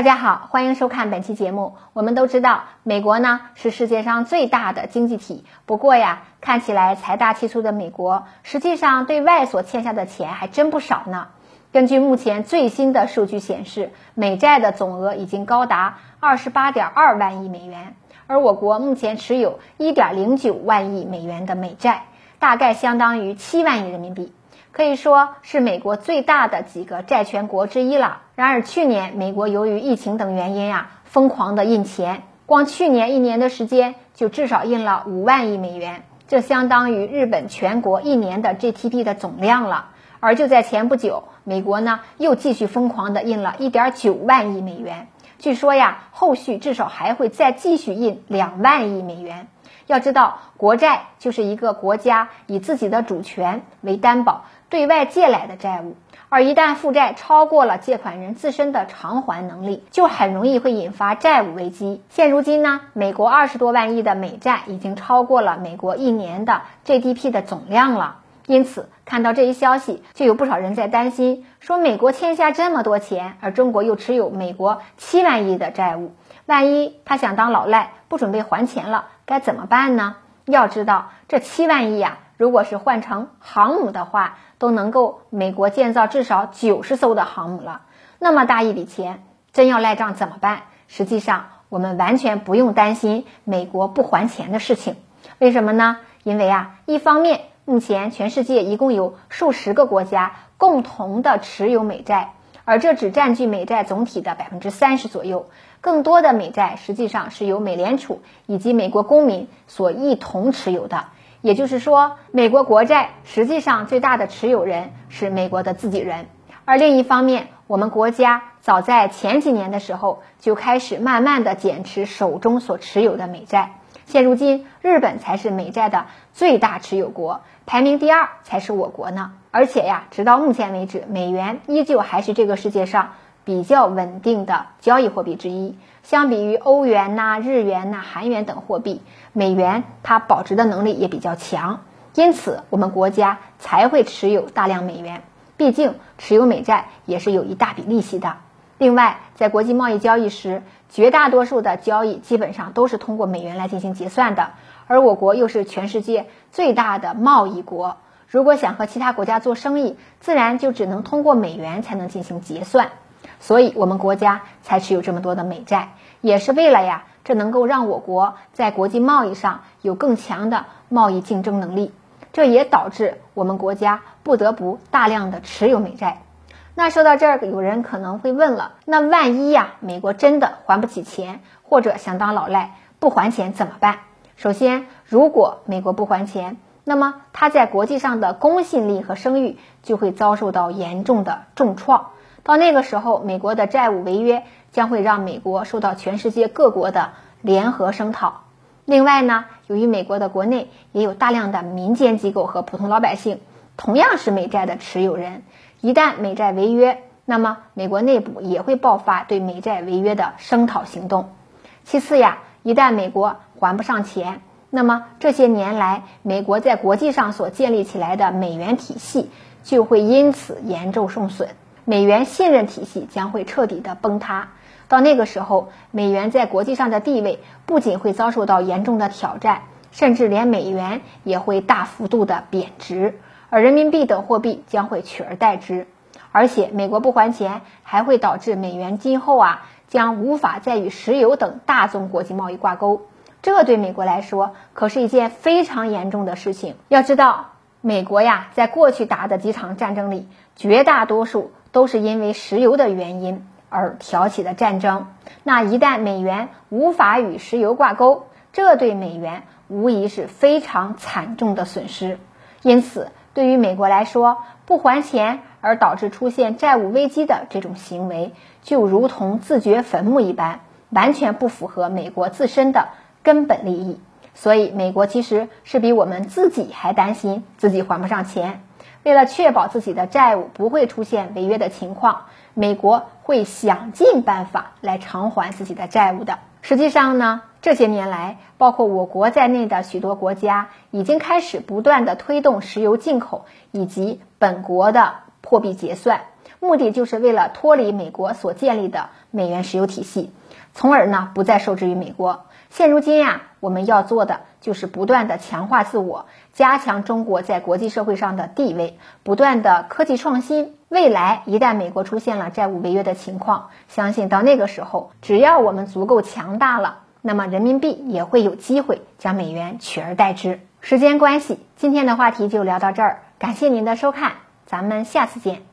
大家好，欢迎收看本期节目。我们都知道，美国呢是世界上最大的经济体。不过呀，看起来财大气粗的美国，实际上对外所欠下的钱还真不少呢。根据目前最新的数据显示，美债的总额已经高达二十八点二万亿美元，而我国目前持有一点零九万亿美元的美债，大概相当于七万亿人民币。可以说是美国最大的几个债权国之一了。然而，去年美国由于疫情等原因啊，疯狂的印钱，光去年一年的时间就至少印了五万亿美元，这相当于日本全国一年的 GDP 的总量了。而就在前不久，美国呢又继续疯狂的印了一点九万亿美元，据说呀，后续至少还会再继续印两万亿美元。要知道，国债就是一个国家以自己的主权为担保。对外借来的债务，而一旦负债超过了借款人自身的偿还能力，就很容易会引发债务危机。现如今呢，美国二十多万亿的美债已经超过了美国一年的 GDP 的总量了。因此，看到这一消息，就有不少人在担心，说美国欠下这么多钱，而中国又持有美国七万亿的债务，万一他想当老赖，不准备还钱了，该怎么办呢？要知道，这七万亿呀。如果是换成航母的话，都能够美国建造至少九十艘的航母了。那么大一笔钱，真要赖账怎么办？实际上，我们完全不用担心美国不还钱的事情。为什么呢？因为啊，一方面，目前全世界一共有数十个国家共同的持有美债，而这只占据美债总体的百分之三十左右。更多的美债实际上是由美联储以及美国公民所一同持有的。也就是说，美国国债实际上最大的持有人是美国的自己人。而另一方面，我们国家早在前几年的时候就开始慢慢的减持手中所持有的美债。现如今，日本才是美债的最大持有国，排名第二才是我国呢。而且呀，直到目前为止，美元依旧还是这个世界上。比较稳定的交易货币之一，相比于欧元呐、日元呐、韩元等货币，美元它保值的能力也比较强，因此我们国家才会持有大量美元。毕竟持有美债也是有一大笔利息的。另外，在国际贸易交易时，绝大多数的交易基本上都是通过美元来进行结算的，而我国又是全世界最大的贸易国，如果想和其他国家做生意，自然就只能通过美元才能进行结算。所以，我们国家才持有这么多的美债，也是为了呀，这能够让我国在国际贸易上有更强的贸易竞争能力。这也导致我们国家不得不大量的持有美债。那说到这儿，有人可能会问了：那万一呀，美国真的还不起钱，或者想当老赖不还钱怎么办？首先，如果美国不还钱，那么它在国际上的公信力和声誉就会遭受到严重的重创。到那个时候，美国的债务违约将会让美国受到全世界各国的联合声讨。另外呢，由于美国的国内也有大量的民间机构和普通老百姓同样是美债的持有人，一旦美债违约，那么美国内部也会爆发对美债违约的声讨行动。其次呀，一旦美国还不上钱，那么这些年来美国在国际上所建立起来的美元体系就会因此严重受损。美元信任体系将会彻底的崩塌，到那个时候，美元在国际上的地位不仅会遭受到严重的挑战，甚至连美元也会大幅度的贬值，而人民币等货币将会取而代之。而且，美国不还钱，还会导致美元今后啊将无法再与石油等大宗国际贸易挂钩，这对美国来说可是一件非常严重的事情。要知道，美国呀，在过去打的几场战争里，绝大多数。都是因为石油的原因而挑起的战争。那一旦美元无法与石油挂钩，这对美元无疑是非常惨重的损失。因此，对于美国来说，不还钱而导致出现债务危机的这种行为，就如同自掘坟墓一般，完全不符合美国自身的根本利益。所以，美国其实是比我们自己还担心自己还不上钱。为了确保自己的债务不会出现违约的情况，美国会想尽办法来偿还自己的债务的。实际上呢，这些年来，包括我国在内的许多国家已经开始不断的推动石油进口以及本国的货币结算。目的就是为了脱离美国所建立的美元石油体系，从而呢不再受制于美国。现如今呀，我们要做的就是不断的强化自我，加强中国在国际社会上的地位，不断的科技创新。未来一旦美国出现了债务违约的情况，相信到那个时候，只要我们足够强大了，那么人民币也会有机会将美元取而代之。时间关系，今天的话题就聊到这儿，感谢您的收看，咱们下次见。